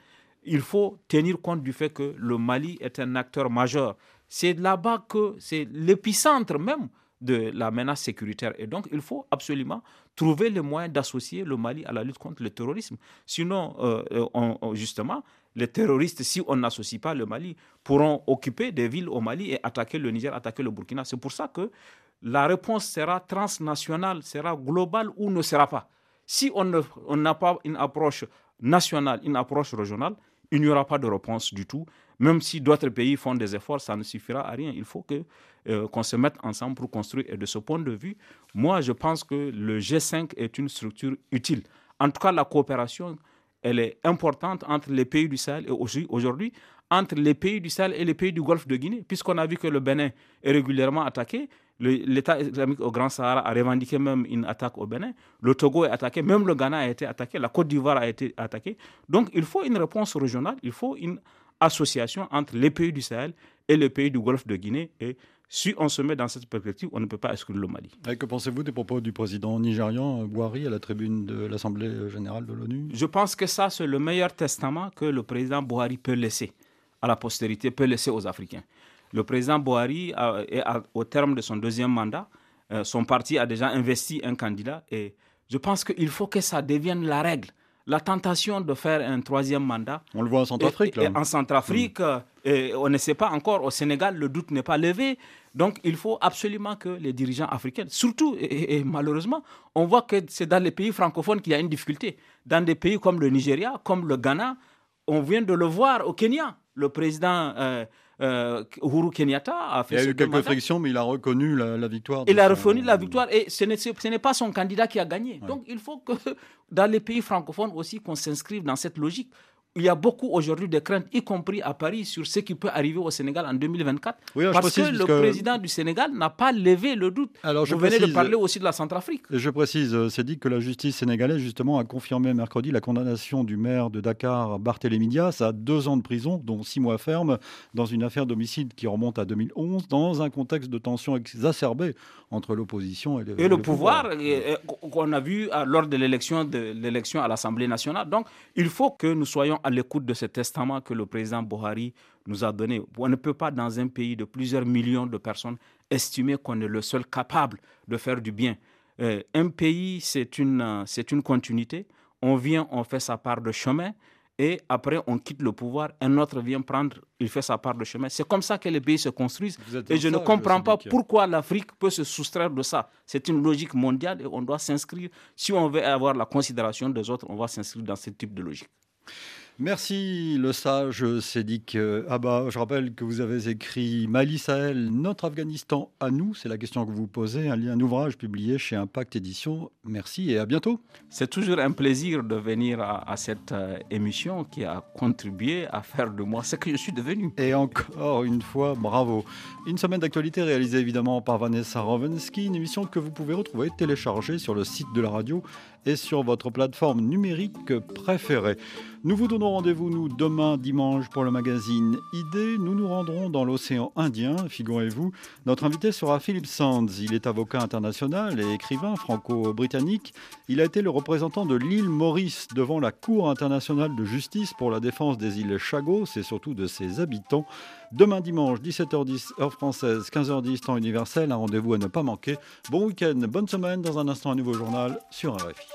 il faut tenir compte du fait que le Mali est un acteur majeur. C'est là-bas que c'est l'épicentre même de la menace sécuritaire. Et donc, il faut absolument trouver les moyens d'associer le Mali à la lutte contre le terrorisme. Sinon, euh, euh, justement, les terroristes, si on n'associe pas le Mali, pourront occuper des villes au Mali et attaquer le Niger, attaquer le Burkina. C'est pour ça que la réponse sera transnationale, sera globale ou ne sera pas. Si on n'a pas une approche nationale, une approche régionale, il n'y aura pas de réponse du tout. Même si d'autres pays font des efforts, ça ne suffira à rien. Il faut que euh, qu'on se mette ensemble pour construire. Et de ce point de vue, moi, je pense que le G5 est une structure utile. En tout cas, la coopération, elle est importante entre les pays du Sahel et aujourd'hui entre les pays du Sahel et les pays du Golfe de Guinée, puisqu'on a vu que le Bénin est régulièrement attaqué. L'État islamique au Grand Sahara a revendiqué même une attaque au Bénin. Le Togo est attaqué, même le Ghana a été attaqué, la Côte d'Ivoire a été attaquée. Donc il faut une réponse régionale, il faut une association entre les pays du Sahel et les pays du Golfe de Guinée. Si on se met dans cette perspective, on ne peut pas exclure le Mali. Et que pensez-vous des propos du président nigérian Bouhari à la tribune de l'Assemblée générale de l'ONU? Je pense que ça, c'est le meilleur testament que le président Bouhari peut laisser à la postérité, peut laisser aux Africains. Le président Bouhari, est au terme de son deuxième mandat, euh, son parti a déjà investi un candidat et je pense qu'il faut que ça devienne la règle la tentation de faire un troisième mandat. On le voit en Centrafrique. En Centrafrique, mm. et on ne sait pas encore. Au Sénégal, le doute n'est pas levé. Donc, il faut absolument que les dirigeants africains, surtout et, malheureusement, on voit que c'est dans les pays francophones qu'il y a une difficulté. Dans des pays comme le Nigeria, comme le Ghana, on vient de le voir au Kenya. Le président euh, euh, Uhuru Kenyatta a fait. Il y a eu quelques frictions, mais il a reconnu la, victoire. Il a reconnu la victoire et ce n'est pas son candidat qui a gagné. Donc il faut que (laughs) dans les pays francophones aussi qu'on s'inscrive dans cette logique il y a beaucoup aujourd'hui de craintes, y compris à Paris, sur ce qui peut arriver au Sénégal en 2024. parce que le président du Sénégal n'a pas levé le doute. Alors, je Vous venez de parler aussi de la Centrafrique. Je précise, euh, c'est dit que la justice sénégalaise, justement, a confirmé mercredi la condamnation du maire de Dakar, Barthélémy Dias, à deux ans de prison, dont six mois ferme, dans une affaire d'homicide qui remonte à 2011, dans un contexte de tension exacerbée entre l'opposition et, le, et le, pouvoir, qu'on a vu lors de l'élection à l'Assemblée nationale. Donc, il faut que nous soyons à l'écoute de ce testament que le président Buhari nous a donné. On ne peut pas, dans un pays de plusieurs millions de personnes, estimer qu'on est le seul capable de faire du bien. Euh, un pays, c'est une, c'est une continuité. On vient, on fait sa part de chemin et après on quitte le pouvoir, un autre vient prendre, il fait sa part de chemin. C'est comme ça que les pays se construisent. Et je ne comprends pas pourquoi l'Afrique peut se soustraire de ça. C'est une logique mondiale et on doit s'inscrire. Si on veut avoir la considération des autres, on va s'inscrire dans ce type de logique. Merci le sage Sédic Abba. Je rappelle que vous avez écrit Mali Sahel, notre Afghanistan à nous. C'est la question que vous posez. Un, un ouvrage publié chez Impact Édition. Merci et à bientôt. C'est toujours un plaisir de venir à, cette euh, émission qui a contribué à faire de moi ce que je suis devenu. Et encore une fois, bravo. Une semaine d'actualité réalisée évidemment par Vanessa Rovensky, une émission que vous pouvez retrouver téléchargée sur le site de la radio et sur votre plateforme numérique préférée. Nous vous donnons rendez-vous, nous, demain dimanche pour le magazine ID. Nous nous rendrons dans l'océan Indien, figurez-vous. Notre invité sera Philip Sands. Il est avocat international et écrivain franco-britannique. Il a été le représentant de l'île Maurice devant la Cour internationale de justice pour la défense des îles Chagos et surtout de ses habitants. Demain dimanche, 17h10, heure française, 15h10, temps universel. Un rendez-vous à ne pas manquer. Bon week-end, bonne semaine. Dans un instant, un nouveau journal sur RFI.